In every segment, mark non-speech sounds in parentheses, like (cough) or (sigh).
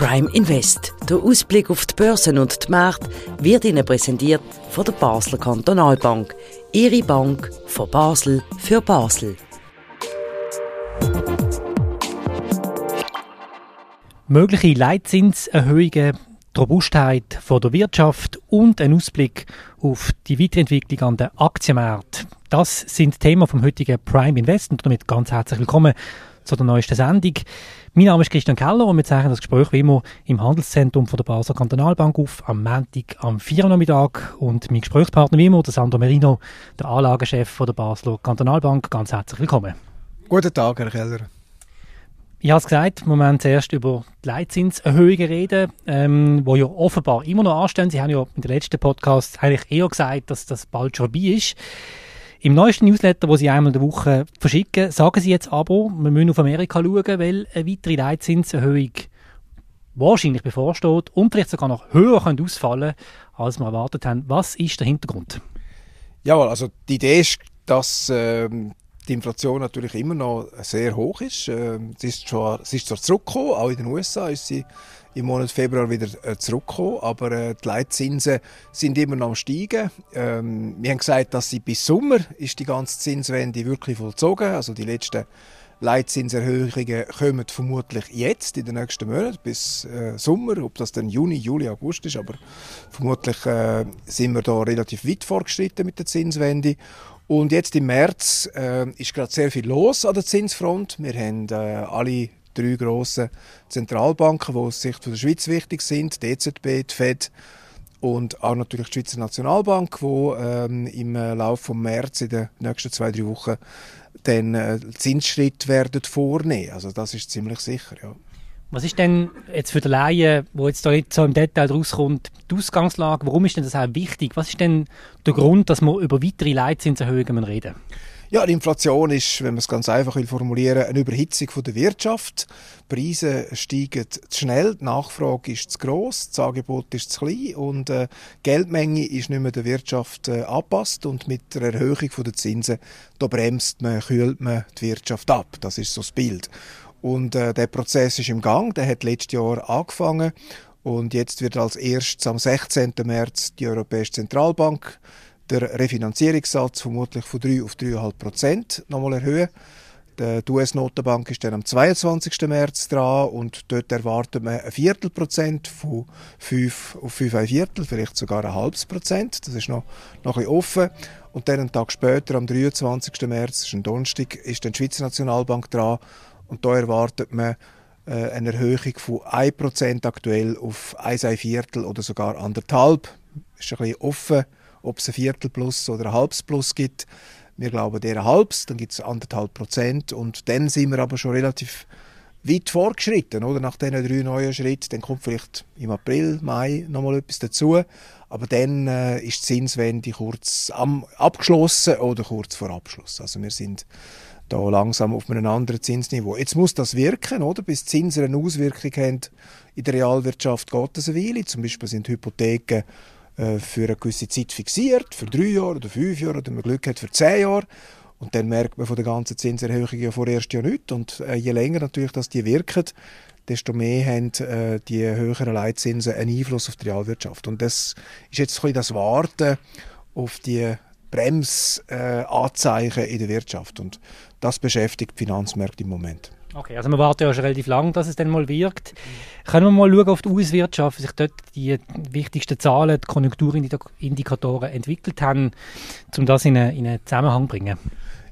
Prime Invest. Der Ausblick auf die Börsen und die Märkte wird Ihnen präsentiert von der Basler Kantonalbank. Ihre Bank von Basel für Basel. Mögliche Leitzinserhöhungen, die Robustheit der Wirtschaft und ein Ausblick auf die Weiterentwicklung an den Aktienmärkten. Das sind Themen vom heutigen Prime Invest und damit ganz herzlich willkommen zu der neuesten Sendung. Mein Name ist Christian Keller und wir zeichnen das Gespräch wie immer im Handelszentrum von der Basler Kantonalbank auf am Montag am 4. Nachmittag und mein Gesprächspartner wie immer, der Sandro Merino, der Anlagechef von der Basler Kantonalbank. Ganz herzlich willkommen. Guten Tag, Herr Keller. Ich habe es gesagt, wir müssen zuerst über die Leitzinserhöhungen reden, ähm, wo ja offenbar immer noch anstehen. Sie haben ja in den letzten Podcast eigentlich eher gesagt, dass das bald schon vorbei ist. Im neuesten Newsletter, wo Sie einmal in der Woche verschicken, sagen Sie jetzt aber, wir müssen auf Amerika schauen, weil eine weitere Leitzinserhöhung wahrscheinlich bevorsteht und vielleicht sogar noch höher könnte ausfallen als wir erwartet haben. Was ist der Hintergrund? Jawohl, also die Idee ist, dass ähm, die Inflation natürlich immer noch sehr hoch ist. Ähm, sie, ist zwar, sie ist zwar zurückgekommen, auch in den USA ist sie im Monat Februar wieder äh, zurückgekommen, aber äh, die Leitzinsen sind immer noch am steigen. Ähm, wir haben gesagt, dass sie bis Sommer ist die ganze Zinswende wirklich vollzogen, also die letzten Leitzinserhöhungen kommen vermutlich jetzt in den nächsten Monaten bis äh, Sommer, ob das dann Juni, Juli, August ist, aber vermutlich äh, sind wir da relativ weit vorgeschritten mit der Zinswende. Und jetzt im März äh, ist gerade sehr viel los an der Zinsfront. Wir haben äh, alle drei grossen Zentralbanken, die aus Sicht der Schweiz wichtig sind, die EZB, die FED und auch natürlich die Schweizer Nationalbank, die ähm, im Laufe des März in den nächsten zwei, drei Wochen den äh, Zinsschritt werden vornehmen. Also das ist ziemlich sicher, ja. Was ist denn jetzt für den Laien, wo jetzt da nicht so im Detail rauskommt, die Ausgangslage? Warum ist denn das auch wichtig? Was ist denn der Grund, dass wir über weitere Leitzinserhöhungen reden? Ja, die Inflation ist, wenn man es ganz einfach will formulieren, eine Überhitzung von der Wirtschaft. Die Preise steigen zu schnell, die Nachfrage ist zu gross, das Angebot ist zu klein und äh, Geldmenge ist nicht mehr der Wirtschaft äh, angepasst und mit der Erhöhung der Zinsen da bremst man, kühlt man die Wirtschaft ab. Das ist so das Bild. Und äh, der Prozess ist im Gang, der hat letztes Jahr angefangen und jetzt wird als erstes am 16. März die Europäische Zentralbank der Refinanzierungssatz vermutlich von 3 auf 3,5 Prozent nochmal erhöhen. Die US-Notenbank ist dann am 22. März dran und dort erwartet man ein Viertelprozent von 5 auf 5 ein Viertel, vielleicht sogar ein halbes Prozent. Das ist noch, noch ein bisschen offen. Und dann einen Tag später, am 23. März, ist ein Donnerstag, ist dann die Schweizer Nationalbank dran und da erwartet man äh, eine Erhöhung von 1% aktuell auf 1 ein Viertel oder sogar anderthalb. Ist ein bisschen offen, ob es ein Viertel plus oder ein halbes plus gibt. Wir glauben eher ein halbes, dann gibt es anderthalb Prozent und dann sind wir aber schon relativ weit fortgeschritten, oder? Nach diesen drei neuen Schritten, dann kommt vielleicht im April, Mai nochmal etwas dazu, aber dann äh, ist die Zinswende kurz am, abgeschlossen oder kurz vor Abschluss. Also wir sind da langsam auf einem anderen Zinsniveau. Jetzt muss das wirken, oder? Bis Zinsen eine Auswirkung haben in der Realwirtschaft geht das eine Weile. Zum Beispiel sind Hypotheken für eine gewisse Zeit fixiert, für drei Jahre oder fünf Jahre oder wenn man Glück hat für zehn Jahre. Und dann merkt man von der ganzen Zinserhöhung ja vorerst ja nichts. Und äh, je länger natürlich dass die wirken, desto mehr haben äh, die höheren Leitzinsen einen Einfluss auf die Realwirtschaft. Und das ist jetzt ein das Warten auf die Bremsanzeichen in der Wirtschaft. Und das beschäftigt die Finanzmärkte im Moment. Okay, also man wartet ja schon relativ lang, dass es dann mal wirkt. Können wir mal schauen auf die US-Wirtschaft, wie sich dort die wichtigsten Zahlen, die Konjunkturindikatoren entwickelt haben, um das in einen, in einen Zusammenhang zu bringen?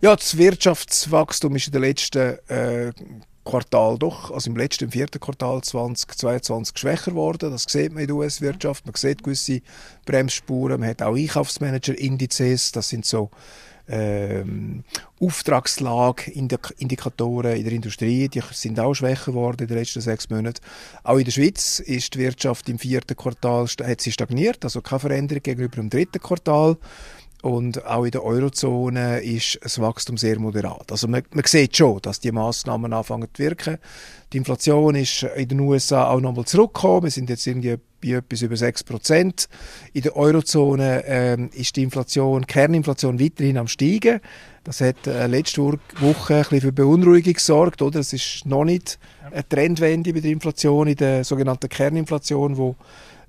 Ja, das Wirtschaftswachstum ist in den letzten äh, Quartal doch, also im letzten, im vierten Quartal 2022 schwächer geworden. Das sieht man in der US-Wirtschaft. Man sieht gewisse Bremsspuren. Man hat auch Einkaufsmanager-Indizes. Das sind so ähm, Auftragslage-Indikatoren in der Industrie, die sind auch schwächer geworden in den letzten sechs Monaten. Auch in der Schweiz ist die Wirtschaft im vierten Quartal hat sie stagniert, also keine Veränderung gegenüber dem dritten Quartal. Und auch in der Eurozone ist das Wachstum sehr moderat. Also man, man sieht schon, dass die Maßnahmen anfangen zu wirken. Die Inflation ist in den USA auch nochmal zurückgekommen. Wir sind jetzt irgendwie bei etwas über 6 Prozent. In der Eurozone ähm, ist die Inflation, Kerninflation weiterhin am steigen. Das hat äh, letzte Woche ein bisschen für Beunruhigung gesorgt. Oder? Es ist noch nicht eine Trendwende bei der Inflation, in der sogenannten Kerninflation, wo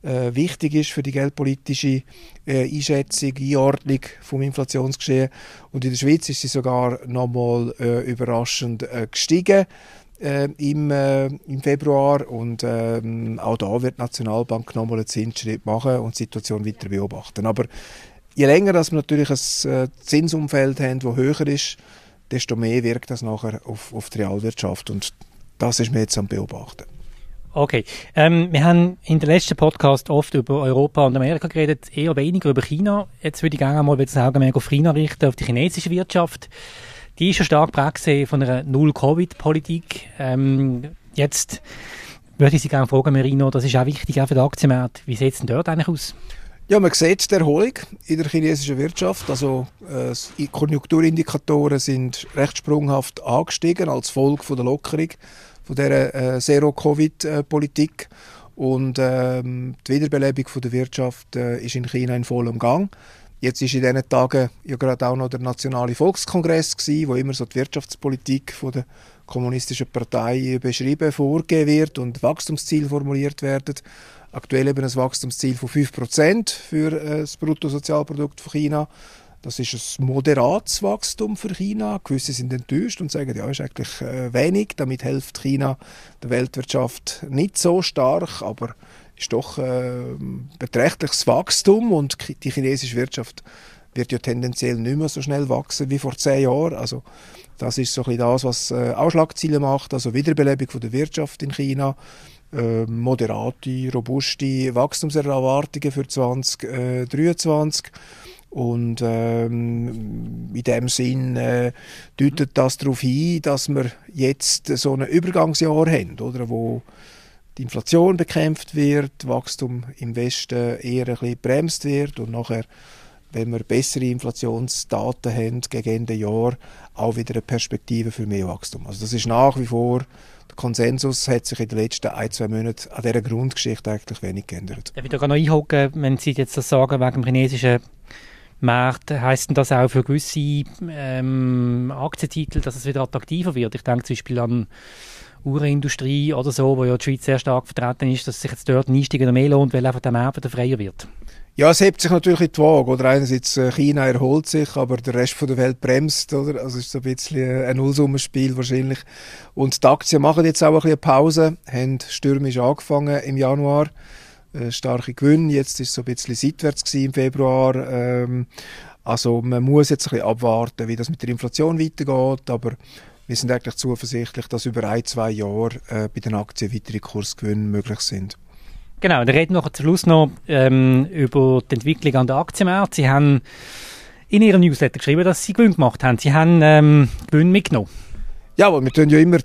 äh, wichtig ist für die geldpolitische äh, Einschätzung, Einordnung vom Inflationsgeschehen. Und in der Schweiz ist sie sogar nochmal äh, überraschend äh, gestiegen äh, im, äh, im Februar und ähm, auch da wird die Nationalbank nochmal einen Zinsschritt machen und die Situation weiter beobachten. Aber je länger dass wir natürlich ein Zinsumfeld haben, das höher ist, desto mehr wirkt das nachher auf, auf die Realwirtschaft und das ist mir jetzt am beobachten. Okay. Ähm, wir haben in der letzten Podcast oft über Europa und Amerika geredet, eher weniger über China. Jetzt würde ich gerne mal das Augenmerk auf China richten, auf die chinesische Wirtschaft. Die ist schon stark geprägt von einer Null-Covid-Politik. Ähm, jetzt würde ich Sie gerne fragen, Merino, das ist auch wichtig auch für den Aktienmarkt. Wie sieht es denn dort eigentlich aus? Ja, man sieht die Erholung in der chinesischen Wirtschaft. Also äh, Konjunkturindikatoren sind recht sprunghaft angestiegen als Folge von der Lockerung von dieser äh, Zero-Covid-Politik. Und ähm, die Wiederbelebung von der Wirtschaft äh, ist in China in vollem Gang. Jetzt ist in diesen Tagen ja gerade auch noch der Nationale Volkskongress gewesen, wo immer so die Wirtschaftspolitik von der kommunistischen Partei beschrieben, vorgegeben wird und Wachstumsziele formuliert werden. Aktuell eben ein Wachstumsziel von 5% für äh, das Bruttosozialprodukt von China. Das ist ein moderates Wachstum für China. Gewisse sind enttäuscht und sagen, ja, ist eigentlich äh, wenig. Damit hilft China der Weltwirtschaft nicht so stark, aber ist doch äh, beträchtliches Wachstum und die chinesische Wirtschaft wird ja tendenziell nicht mehr so schnell wachsen wie vor zehn Jahren. Also das ist so ein das, was äh, Ausschlagziele macht, also Wiederbelebung von der Wirtschaft in China, äh, moderate, robuste Wachstumserwartungen für 2023. Und ähm, in dem Sinn äh, deutet das darauf hin, dass wir jetzt so ein Übergangsjahr haben, oder, wo die Inflation bekämpft wird, Wachstum im Westen eher ein bisschen bremst wird und nachher, wenn wir bessere Inflationsdaten haben gegen Ende Jahr, auch wieder eine Perspektive für mehr Wachstum. Also das ist nach wie vor der Konsensus hat sich in den letzten ein, zwei Monaten an dieser Grundgeschichte eigentlich wenig geändert. Ich da noch einhaken, wenn Sie jetzt das sagen wegen dem chinesischen Heisst denn das auch für gewisse ähm, Aktientitel, dass es wieder attraktiver wird? Ich denke zum Beispiel an Uhrenindustrie oder so, wo ja die Schweiz sehr stark vertreten ist, dass sich jetzt dort ein Einsteigen mehr lohnt, weil einfach der Markt freier wird. Ja, es hebt sich natürlich in die Waage. Oder einerseits äh, China erholt sich, aber der Rest der Welt bremst. Oder? Also es ist so ein bisschen ein Nullsummenspiel wahrscheinlich. Und die Aktien machen jetzt auch ein bisschen Pause, haben stürmisch angefangen im Januar. Äh, starke Gewinne. Jetzt ist es so ein bisschen seitwärts im Februar. Ähm, also man muss jetzt ein bisschen abwarten, wie das mit der Inflation weitergeht. Aber wir sind eigentlich zuversichtlich, dass über ein, zwei Jahre äh, bei den Aktien weitere Kursgewinne möglich sind. Genau, wir reden noch zum Schluss noch ähm, über die Entwicklung an der Aktienmarkt. Sie haben in Ihrem Newsletter geschrieben, dass Sie Gewinn gemacht haben. Sie haben ähm, Gewinn mitgenommen. Ja, aber wir tun ja immer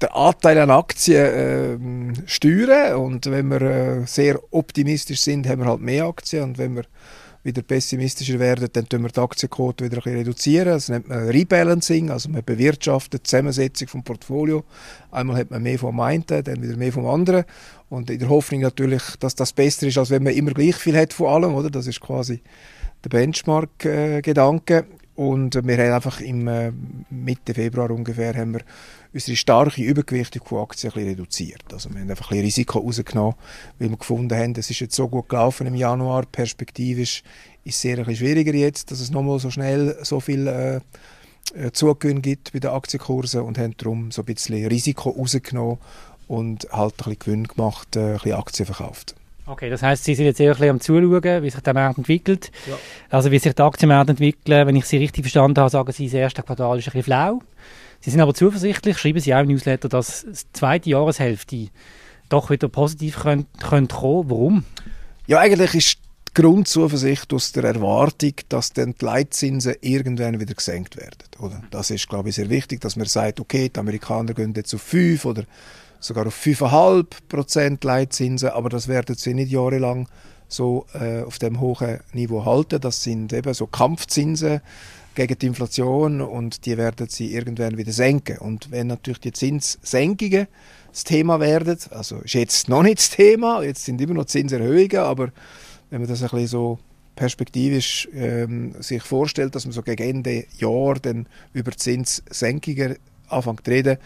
den Anteil an Aktien äh, steuern und wenn wir äh, sehr optimistisch sind, haben wir halt mehr Aktien und wenn wir wieder pessimistischer werden, dann tun wir die Aktienquote wieder ein bisschen reduzieren. Das nennt man Rebalancing, also man bewirtschaftet die Zusammensetzung vom Portfolio. Einmal hat man mehr vom einen, dann wieder mehr vom anderen und in der Hoffnung natürlich, dass das besser ist, als wenn man immer gleich viel hat von allem, oder? Das ist quasi der Benchmark-Gedanke. Und wir haben einfach im äh, Mitte Februar ungefähr haben wir unsere starke Übergewichtung von Aktien reduziert. Also wir haben einfach ein bisschen Risiko rausgenommen, weil wir gefunden haben, es ist jetzt so gut gelaufen im Januar, perspektivisch ist es sehr ein bisschen schwieriger jetzt, dass es nochmal so schnell so viel äh, äh, Zugewinn gibt bei den Aktienkursen und haben darum so ein bisschen Risiko rausgenommen und halt ein bisschen Gewinn gemacht, äh, ein bisschen Aktien verkauft. Okay, das heißt, Sie sind jetzt eher ein bisschen am Zuschauen, wie sich der Markt entwickelt. Ja. Also wie sich die Aktienmärkte entwickeln. Wenn ich Sie richtig verstanden habe, sagen Sie, das erste Quartal ist ein bisschen flau. Sie sind aber zuversichtlich, schreiben Sie auch im Newsletter, dass die zweite Jahreshälfte doch wieder positiv könnte, könnte kommen. Warum? Ja, eigentlich ist die Grundzuversicht aus der Erwartung, dass dann die Leitzinsen irgendwann wieder gesenkt werden. Oder? Das ist, glaube ich, sehr wichtig, dass man sagt, okay, die Amerikaner gehen jetzt auf 5 oder sogar auf 5,5 Prozent Leitzinsen, aber das werden sie nicht jahrelang so äh, auf dem hohen Niveau halten. Das sind eben so Kampfzinsen gegen die Inflation und die werden sie irgendwann wieder senken. Und wenn natürlich die Zinssenkungen das Thema werden, also ist jetzt noch nicht das Thema, jetzt sind immer noch Zinserhöhungen, aber wenn man das ein bisschen so perspektivisch ähm, sich vorstellt, dass man so gegen Ende Jahr dann über Zinssenkungen anfängt zu reden,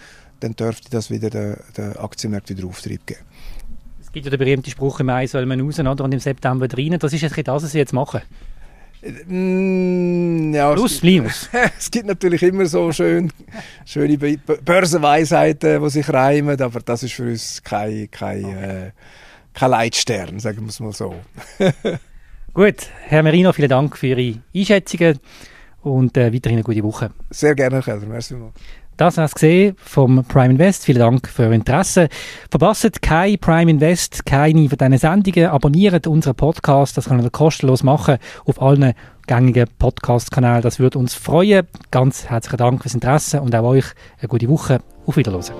dann dürfte das wieder der, der Aktienmarkt wieder Auftrieb geben. Es gibt ja den berühmten Spruch, im Mai soll man raus oder? und im September rein. Das ist jetzt das, was Sie jetzt machen. Mm, ja, Plus, es gibt, minus. (laughs) es gibt natürlich immer so schön, schöne Börsenweisheiten, die sich reimen, aber das ist für uns kein, kein, äh, kein Leitstern, sagen wir es mal so. (laughs) Gut, Herr Merino, vielen Dank für Ihre Einschätzungen und äh, weiterhin eine gute Woche. Sehr gerne, Herr Keller. Merci mal. Das hast gesehen vom Prime Invest. Vielen Dank für Ihr Interesse. Verpasst kein Prime Invest, keine von diesen Sendungen. Abonniert unseren Podcast. Das kann ihr kostenlos machen auf allen gängigen Podcast-Kanälen. Das würde uns freuen. Ganz herzlichen Dank fürs Interesse und auch euch eine gute Woche. Auf Wiedersehen.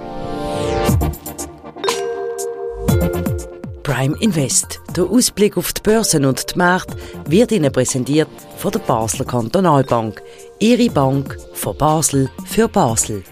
Prime Invest. Der Ausblick auf die Börsen und die Märkte wird Ihnen präsentiert von der Basler Kantonalbank. Ihre Bank von Basel für Basel.